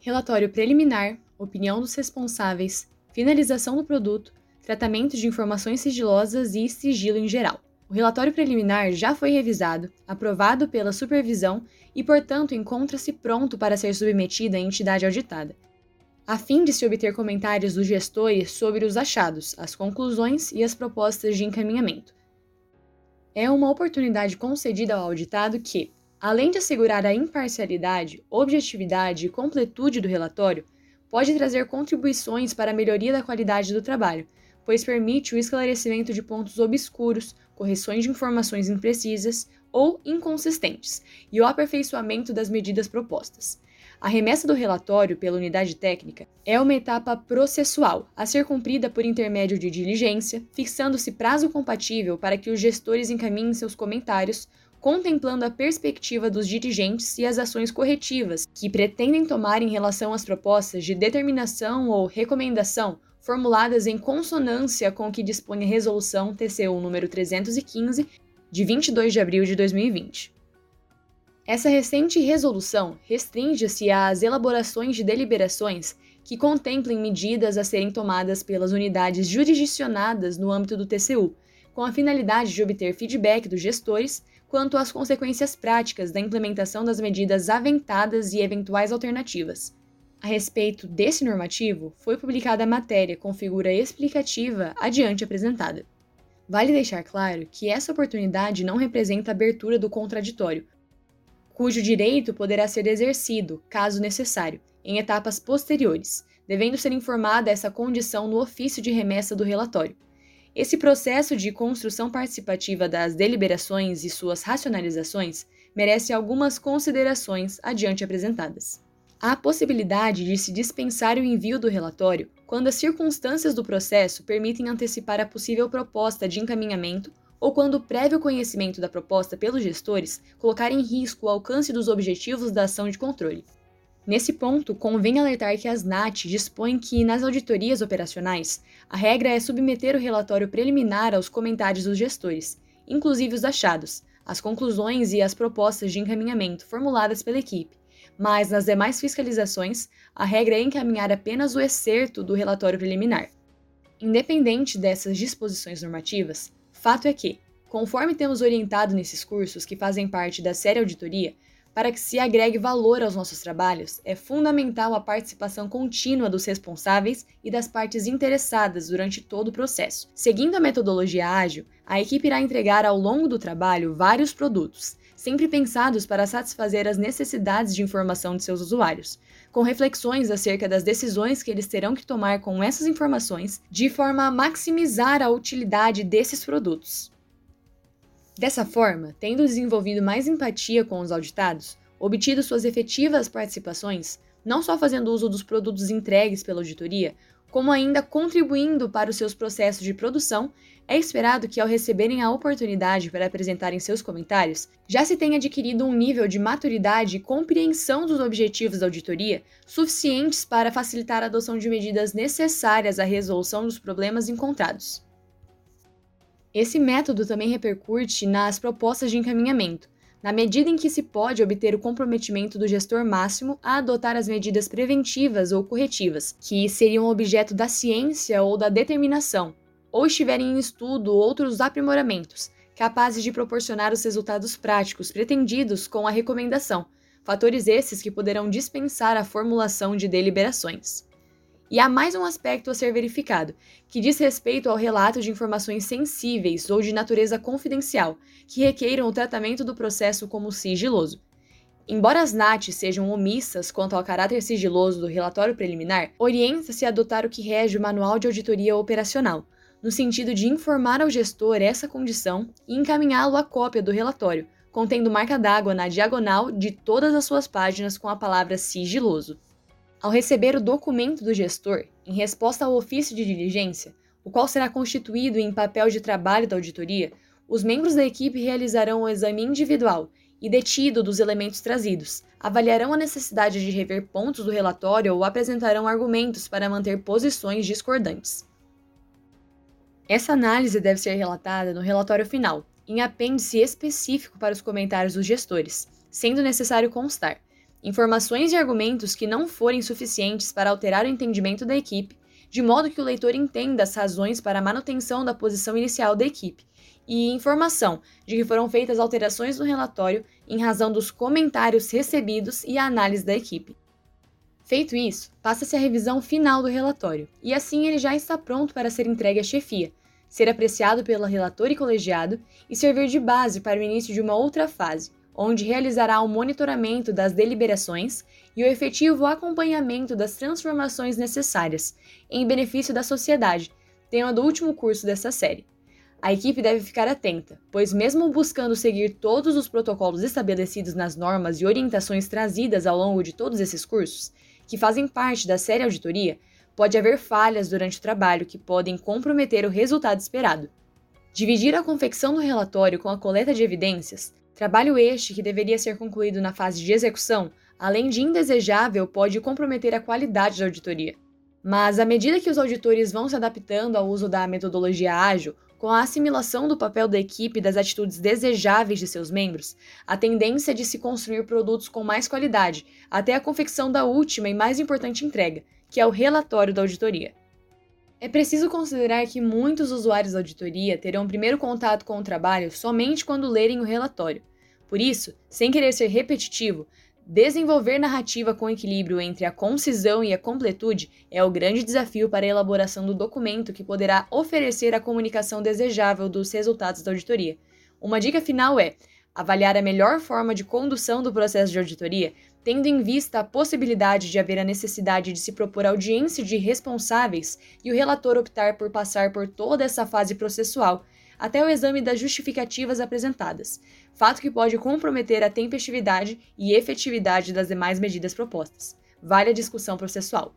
relatório preliminar, opinião dos responsáveis, finalização do produto, tratamento de informações sigilosas e sigilo em geral. O relatório preliminar já foi revisado, aprovado pela supervisão e, portanto, encontra-se pronto para ser submetido à entidade auditada, a fim de se obter comentários dos gestores sobre os achados, as conclusões e as propostas de encaminhamento. É uma oportunidade concedida ao auditado que, além de assegurar a imparcialidade, objetividade e completude do relatório, pode trazer contribuições para a melhoria da qualidade do trabalho, pois permite o esclarecimento de pontos obscuros, correções de informações imprecisas ou inconsistentes e o aperfeiçoamento das medidas propostas. A remessa do relatório pela unidade técnica é uma etapa processual a ser cumprida por intermédio de diligência, fixando-se prazo compatível para que os gestores encaminhem seus comentários, contemplando a perspectiva dos dirigentes e as ações corretivas que pretendem tomar em relação às propostas de determinação ou recomendação formuladas em consonância com o que dispõe a Resolução TCU número 315 de 22 de abril de 2020. Essa recente resolução restringe-se às elaborações de deliberações que contemplem medidas a serem tomadas pelas unidades jurisdicionadas no âmbito do TCU, com a finalidade de obter feedback dos gestores quanto às consequências práticas da implementação das medidas aventadas e eventuais alternativas. A respeito desse normativo, foi publicada a matéria com figura explicativa adiante apresentada. Vale deixar claro que essa oportunidade não representa a abertura do contraditório, cujo direito poderá ser exercido, caso necessário, em etapas posteriores, devendo ser informada essa condição no ofício de remessa do relatório. Esse processo de construção participativa das deliberações e suas racionalizações merece algumas considerações adiante apresentadas. Há a possibilidade de se dispensar o envio do relatório quando as circunstâncias do processo permitem antecipar a possível proposta de encaminhamento ou quando o prévio conhecimento da proposta pelos gestores colocar em risco o alcance dos objetivos da ação de controle. Nesse ponto, convém alertar que as NAT dispõem que, nas auditorias operacionais, a regra é submeter o relatório preliminar aos comentários dos gestores, inclusive os achados, as conclusões e as propostas de encaminhamento formuladas pela equipe, mas nas demais fiscalizações, a regra é encaminhar apenas o excerto do relatório preliminar. Independente dessas disposições normativas, Fato é que, conforme temos orientado nesses cursos que fazem parte da série auditoria, para que se agregue valor aos nossos trabalhos, é fundamental a participação contínua dos responsáveis e das partes interessadas durante todo o processo. Seguindo a metodologia ágil, a equipe irá entregar ao longo do trabalho vários produtos, sempre pensados para satisfazer as necessidades de informação de seus usuários, com reflexões acerca das decisões que eles terão que tomar com essas informações, de forma a maximizar a utilidade desses produtos. Dessa forma, tendo desenvolvido mais empatia com os auditados, obtido suas efetivas participações, não só fazendo uso dos produtos entregues pela auditoria, como ainda contribuindo para os seus processos de produção, é esperado que, ao receberem a oportunidade para apresentarem seus comentários, já se tenha adquirido um nível de maturidade e compreensão dos objetivos da auditoria suficientes para facilitar a adoção de medidas necessárias à resolução dos problemas encontrados. Esse método também repercute nas propostas de encaminhamento, na medida em que se pode obter o comprometimento do gestor máximo a adotar as medidas preventivas ou corretivas, que seriam objeto da ciência ou da determinação, ou estiverem em estudo outros aprimoramentos, capazes de proporcionar os resultados práticos pretendidos com a recomendação, fatores esses que poderão dispensar a formulação de deliberações. E há mais um aspecto a ser verificado, que diz respeito ao relato de informações sensíveis ou de natureza confidencial, que requeiram o tratamento do processo como sigiloso. Embora as NAT sejam omissas quanto ao caráter sigiloso do relatório preliminar, orienta-se a adotar o que rege o Manual de Auditoria Operacional, no sentido de informar ao gestor essa condição e encaminhá-lo à cópia do relatório, contendo marca d'água na diagonal de todas as suas páginas com a palavra sigiloso. Ao receber o documento do gestor, em resposta ao ofício de diligência, o qual será constituído em papel de trabalho da auditoria, os membros da equipe realizarão o exame individual e detido dos elementos trazidos, avaliarão a necessidade de rever pontos do relatório ou apresentarão argumentos para manter posições discordantes. Essa análise deve ser relatada no relatório final, em apêndice específico para os comentários dos gestores, sendo necessário constar informações e argumentos que não forem suficientes para alterar o entendimento da equipe, de modo que o leitor entenda as razões para a manutenção da posição inicial da equipe, e informação de que foram feitas alterações no relatório em razão dos comentários recebidos e a análise da equipe. Feito isso, passa-se a revisão final do relatório, e assim ele já está pronto para ser entregue à chefia, ser apreciado pelo relator e colegiado e servir de base para o início de uma outra fase, onde realizará o monitoramento das deliberações e o efetivo acompanhamento das transformações necessárias, em benefício da sociedade, tema do último curso dessa série. A equipe deve ficar atenta, pois, mesmo buscando seguir todos os protocolos estabelecidos nas normas e orientações trazidas ao longo de todos esses cursos, que fazem parte da série auditoria, pode haver falhas durante o trabalho que podem comprometer o resultado esperado. Dividir a confecção do relatório com a coleta de evidências, trabalho este que deveria ser concluído na fase de execução, além de indesejável, pode comprometer a qualidade da auditoria. Mas, à medida que os auditores vão se adaptando ao uso da metodologia ágil, com a assimilação do papel da equipe e das atitudes desejáveis de seus membros, a tendência é de se construir produtos com mais qualidade, até a confecção da última e mais importante entrega, que é o relatório da auditoria. É preciso considerar que muitos usuários da auditoria terão primeiro contato com o trabalho somente quando lerem o relatório. Por isso, sem querer ser repetitivo, desenvolver narrativa com equilíbrio entre a concisão e a completude é o grande desafio para a elaboração do documento que poderá oferecer a comunicação desejável dos resultados da auditoria. Uma dica final é: avaliar a melhor forma de condução do processo de auditoria, tendo em vista a possibilidade de haver a necessidade de se propor audiência de responsáveis e o relator optar por passar por toda essa fase processual, até o exame das justificativas apresentadas, fato que pode comprometer a tempestividade e efetividade das demais medidas propostas. Vale a discussão processual.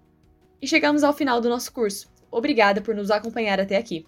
E chegamos ao final do nosso curso. Obrigada por nos acompanhar até aqui.